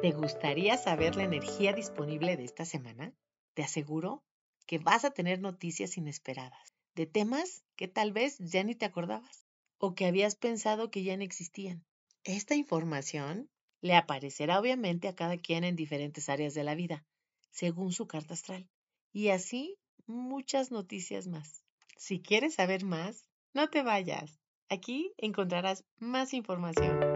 ¿Te gustaría saber la energía disponible de esta semana? Te aseguro que vas a tener noticias inesperadas de temas que tal vez ya ni te acordabas o que habías pensado que ya no existían. Esta información le aparecerá obviamente a cada quien en diferentes áreas de la vida, según su carta astral. Y así muchas noticias más. Si quieres saber más, no te vayas. Aquí encontrarás más información.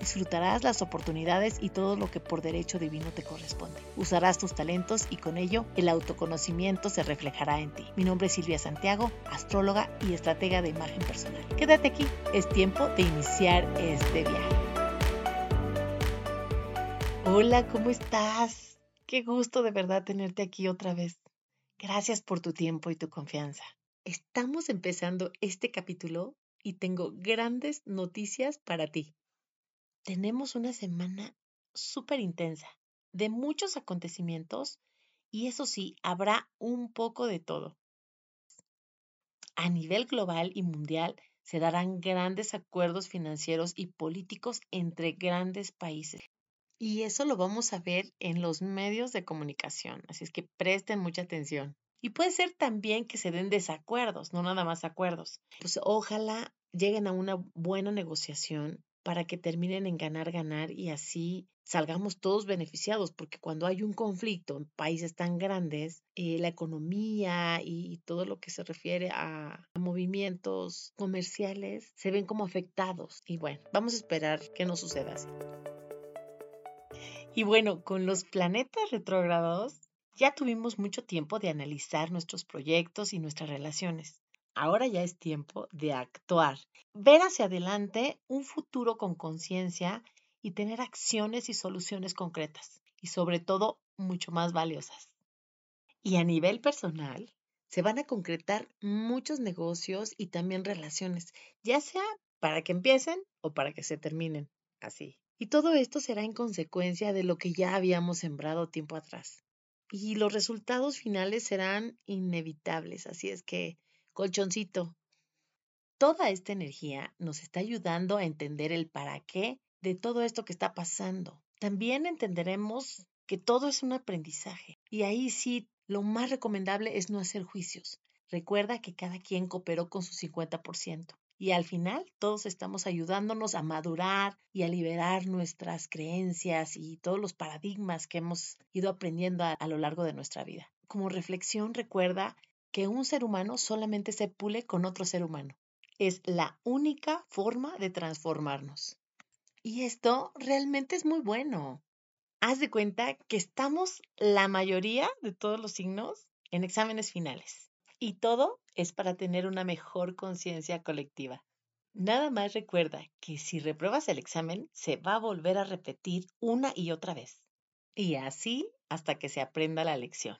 Disfrutarás las oportunidades y todo lo que por derecho divino te corresponde. Usarás tus talentos y con ello el autoconocimiento se reflejará en ti. Mi nombre es Silvia Santiago, astróloga y estratega de imagen personal. Quédate aquí, es tiempo de iniciar este viaje. Hola, ¿cómo estás? Qué gusto de verdad tenerte aquí otra vez. Gracias por tu tiempo y tu confianza. Estamos empezando este capítulo y tengo grandes noticias para ti tenemos una semana súper intensa, de muchos acontecimientos y eso sí, habrá un poco de todo. A nivel global y mundial se darán grandes acuerdos financieros y políticos entre grandes países. Y eso lo vamos a ver en los medios de comunicación, así es que presten mucha atención. Y puede ser también que se den desacuerdos, no nada más acuerdos. Pues ojalá lleguen a una buena negociación para que terminen en ganar, ganar y así salgamos todos beneficiados, porque cuando hay un conflicto en países tan grandes, eh, la economía y todo lo que se refiere a, movimientos comerciales se ven como afectados. Y bueno, vamos a esperar que no suceda así. Y bueno, con los planetas retrógrados ya tuvimos mucho tiempo de analizar nuestros proyectos y nuestras relaciones. Ahora ya es tiempo de actuar, ver hacia adelante un futuro con conciencia y tener acciones y soluciones concretas y sobre todo mucho más valiosas. Y a nivel personal, se van a concretar muchos negocios y también relaciones, ya sea para que empiecen o para que se terminen así. Y todo esto será en consecuencia de lo que ya habíamos sembrado tiempo atrás. Y los resultados finales serán inevitables, así es que colchoncito. Toda esta energía nos está ayudando a entender el para qué de todo esto que está pasando. También entenderemos que todo es un aprendizaje y ahí sí lo más recomendable es no hacer juicios. Recuerda que cada quien cooperó con su 50% y al final todos estamos ayudándonos a madurar y a liberar nuestras creencias y todos los paradigmas que hemos ido aprendiendo a, a lo largo de nuestra vida. Como reflexión, recuerda que un ser humano solamente se pule con otro ser humano. Es la única forma de transformarnos. Y esto realmente es muy bueno. Haz de cuenta que estamos la mayoría de todos los signos en exámenes finales. Y todo es para tener una mejor conciencia colectiva. Nada más recuerda que si repruebas el examen, se va a volver a repetir una y otra vez. Y así hasta que se aprenda la lección.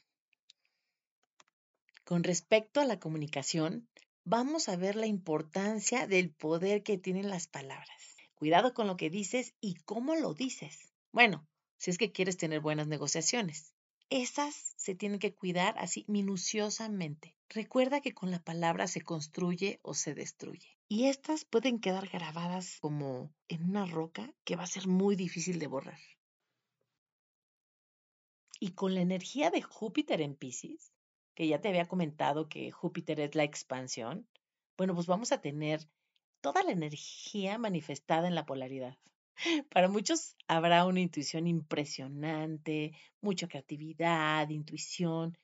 Con respecto a la comunicación, vamos a ver la importancia del poder que tienen las palabras. Cuidado con lo que dices y cómo lo dices. Bueno, si es que quieres tener buenas negociaciones. Esas se tienen que cuidar así minuciosamente. Recuerda que con la palabra se construye o se destruye. Y estas pueden quedar grabadas como en una roca que va a ser muy difícil de borrar. Y con la energía de Júpiter en Pisces, que ya te había comentado que Júpiter es la expansión, bueno, pues vamos a tener toda la energía manifestada en la polaridad. Para muchos habrá una intuición impresionante, mucha creatividad, intuición,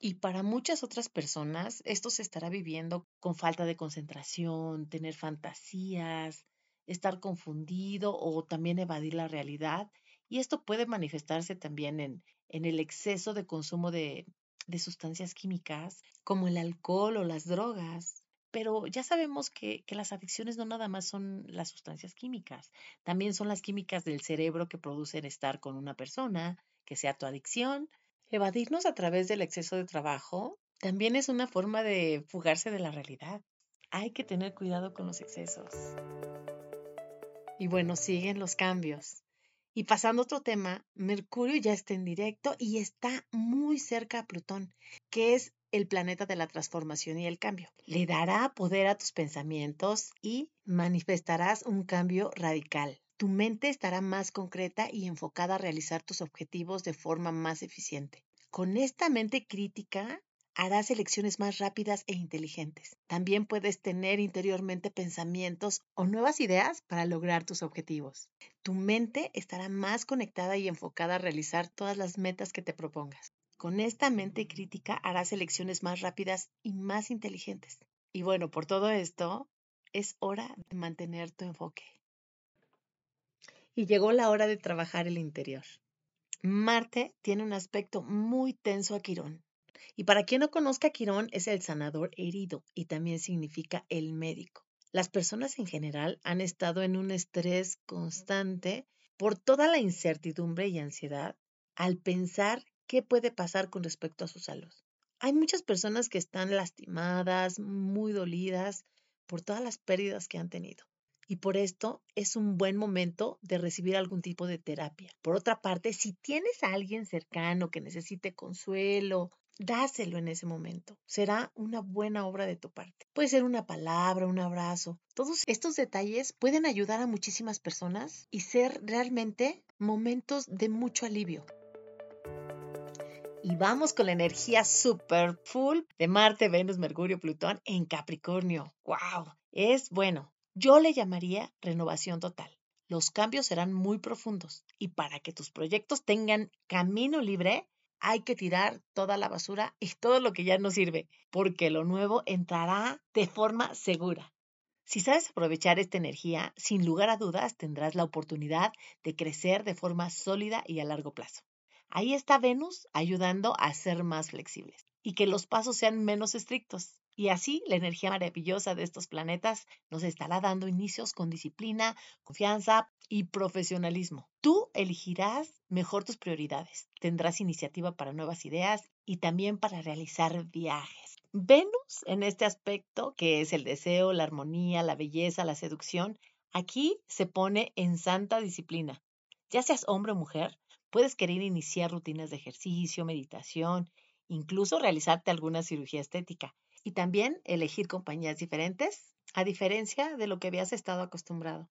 y para muchas otras personas esto se estará viviendo con falta de concentración, tener fantasías, estar confundido o también evadir la realidad. Y esto puede manifestarse también en, en el exceso de consumo de, de sustancias químicas como el alcohol o las drogas. Pero ya sabemos que, que, las adicciones no nada más son las sustancias químicas, también son las químicas del cerebro que producen estar con una persona, que sea tu adicción, Evadirnos a través del exceso de trabajo también es una forma de fugarse de la realidad. Hay que tener cuidado con los excesos. Y bueno, siguen los cambios. Y pasando a otro tema, Mercurio ya está en directo y está muy cerca a Plutón, que es el planeta de la transformación y el cambio. Le dará poder a tus pensamientos y manifestarás un cambio radical. Tu mente estará más concreta y enfocada a realizar tus objetivos de forma más eficiente. Con esta mente crítica harás elecciones más rápidas e inteligentes. También puedes tener interiormente pensamientos o nuevas ideas para lograr tus objetivos. Tu mente estará más conectada y enfocada a realizar todas las metas que te propongas. Con esta mente crítica harás elecciones más rápidas y más inteligentes. Y bueno, por todo esto, es hora de mantener tu enfoque. Y llegó la hora de trabajar el interior. Marte tiene un aspecto muy tenso a Quirón y para quien no conozca, Quirón es el sanador herido y también significa el médico. Las personas en general han estado en un estrés constante por toda la incertidumbre y ansiedad al pensar qué puede pasar con respecto a su salud. Hay muchas personas que están lastimadas, muy dolidas por todas las pérdidas que han tenido. Y por esto es un buen momento de recibir algún tipo de terapia. Por otra parte, si tienes a alguien cercano que necesite consuelo dáselo en ese momento. Será una buena obra de tu parte. Puede ser una palabra, un abrazo. Todos estos detalles pueden ayudar a muchísimas personas y ser realmente momentos de mucho alivio. Y vamos con la energía super full de Marte, Venus, Mercurio, Plutón en Capricornio. ¡Wow! Es bueno. Yo le llamaría renovación total. Los cambios serán muy profundos y para que tus proyectos tengan camino libre, hay que tirar toda la basura y todo lo que ya no sirve, porque lo nuevo entrará de forma segura. Si sabes aprovechar esta energía, sin lugar a dudas tendrás la oportunidad de crecer de forma sólida y a largo plazo. Ahí está Venus ayudando a ser más flexibles y que los pasos sean menos estrictos. Y así la energía maravillosa de estos planetas nos estará dando inicios con disciplina, confianza y profesionalismo. Tú elegirás mejor tus prioridades, tendrás iniciativa para nuevas ideas y también para realizar viajes. Venus en este aspecto, que es el deseo, la armonía, la belleza, la seducción, aquí se pone en santa disciplina. Ya seas hombre o mujer, puedes querer iniciar rutinas de ejercicio, meditación, incluso realizarte alguna cirugía estética y también elegir compañías diferentes, a diferencia de lo que habías estado acostumbrado.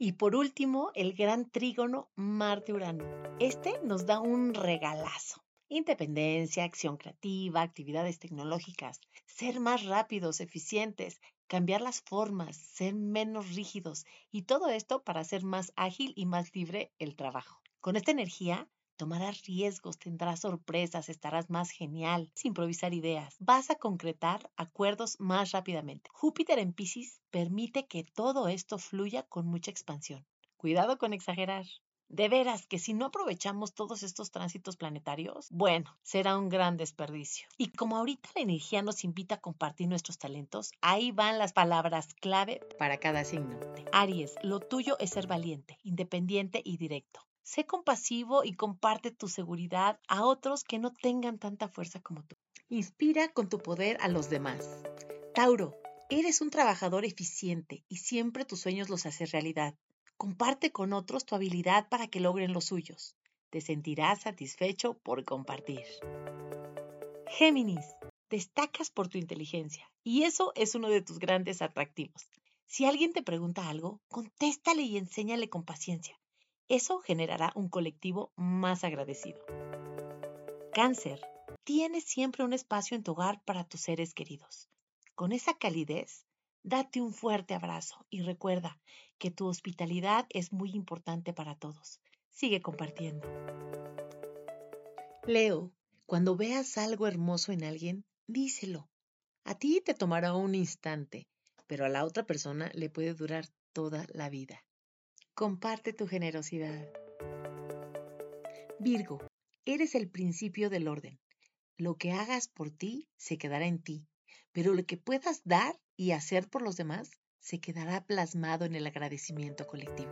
Y por último, el gran trígono Marte-Urano. Este nos da un regalazo. Independencia, acción creativa, actividades tecnológicas, ser más rápidos, eficientes, cambiar las formas, ser menos rígidos y todo esto para hacer más ágil y más libre el trabajo. Con esta energía Tomarás riesgos, tendrás sorpresas, estarás más genial, sin improvisar ideas. Vas a concretar acuerdos más rápidamente. Júpiter en Pisces permite que todo esto fluya con mucha expansión. Cuidado con exagerar. De veras que si no aprovechamos todos estos tránsitos planetarios, bueno, será un gran desperdicio. Y como ahorita la energía nos invita a compartir nuestros talentos, ahí van las palabras clave para cada signo. Aries, lo tuyo es ser valiente, independiente y directo. Sé compasivo y comparte tu seguridad a otros que no tengan tanta fuerza como tú. Inspira con tu poder a los demás. Tauro, eres un trabajador eficiente y siempre tus sueños los haces realidad. Comparte con otros tu habilidad para que logren los suyos. Te sentirás satisfecho por compartir. Géminis, destacas por tu inteligencia y eso es uno de tus grandes atractivos. Si alguien te pregunta algo, contéstale y enséñale con paciencia. Eso generará un colectivo más agradecido. Cáncer. Tienes siempre un espacio en tu hogar para tus seres queridos. Con esa calidez, date un fuerte abrazo y recuerda que tu hospitalidad es muy importante para todos. Sigue compartiendo. Leo, cuando veas algo hermoso en alguien, díselo. A ti te tomará un instante, pero a la otra persona le puede durar toda la vida. Comparte tu generosidad. Virgo, eres el principio del orden. Lo que hagas por ti se quedará en ti, pero lo que puedas dar y hacer por los demás se quedará plasmado en el agradecimiento colectivo.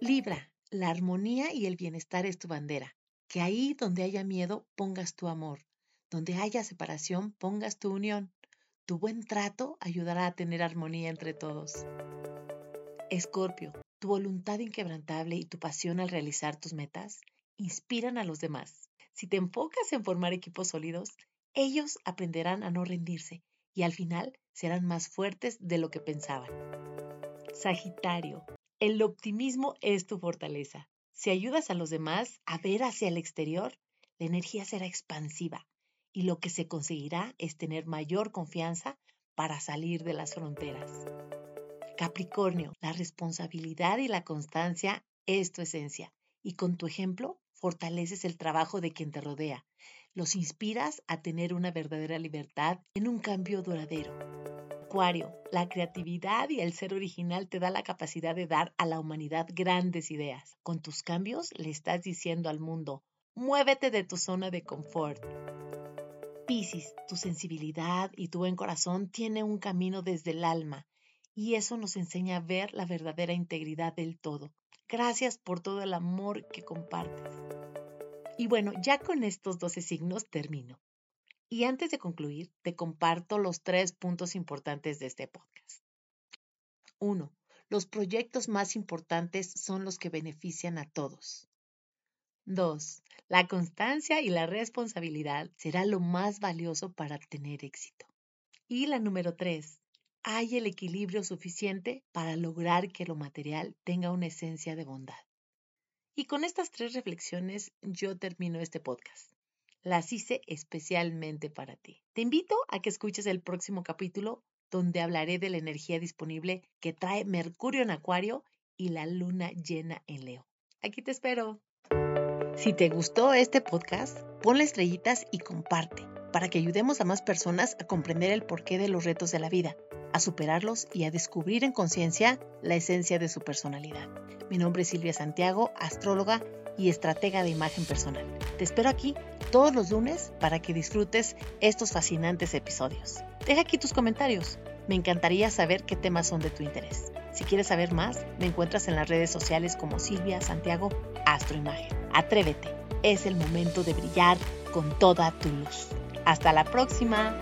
Libra, la armonía y el bienestar es tu bandera. Que ahí donde haya miedo pongas tu amor, donde haya separación pongas tu unión. Tu buen trato ayudará a tener armonía entre todos. Escorpio, tu voluntad inquebrantable y tu pasión al realizar tus metas inspiran a los demás. Si te enfocas en formar equipos sólidos, ellos aprenderán a no rendirse y al final serán más fuertes de lo que pensaban. Sagitario, el optimismo es tu fortaleza. Si ayudas a los demás a ver hacia el exterior, la energía será expansiva y lo que se conseguirá es tener mayor confianza para salir de las fronteras. Capricornio, la responsabilidad y la constancia es tu esencia y con tu ejemplo fortaleces el trabajo de quien te rodea. Los inspiras a tener una verdadera libertad en un cambio duradero. Acuario, la creatividad y el ser original te da la capacidad de dar a la humanidad grandes ideas. Con tus cambios le estás diciendo al mundo, muévete de tu zona de confort. Piscis, tu sensibilidad y tu buen corazón tiene un camino desde el alma y eso nos enseña a ver la verdadera integridad del todo. Gracias por todo el amor que compartes. Y bueno, ya con estos 12 signos termino. Y antes de concluir, te comparto los tres puntos importantes de este podcast. Uno, los proyectos más importantes son los que benefician a todos. Dos, la constancia y la responsabilidad será lo más valioso para tener éxito. Y la número tres, hay el equilibrio suficiente para lograr que lo material tenga una esencia de bondad. Y con estas tres reflexiones yo termino este podcast las hice especialmente para ti. Te invito a que escuches el próximo capítulo donde hablaré de la energía disponible que trae Mercurio en Acuario y la luna llena en Leo. Aquí te espero. Si te gustó este podcast, ponle estrellitas y comparte para que ayudemos a más personas a comprender el porqué de los retos de la vida, a superarlos y a descubrir en conciencia la esencia de su personalidad. Mi nombre es Silvia Santiago, astróloga y estratega de imagen personal. Te espero aquí todos los lunes para que disfrutes estos fascinantes episodios. Deja aquí tus comentarios. Me encantaría saber qué temas son de tu interés. Si quieres saber más, me encuentras en las redes sociales como Silvia Santiago Astroimagen. Atrévete, es el momento de brillar con toda tu luz. Hasta la próxima.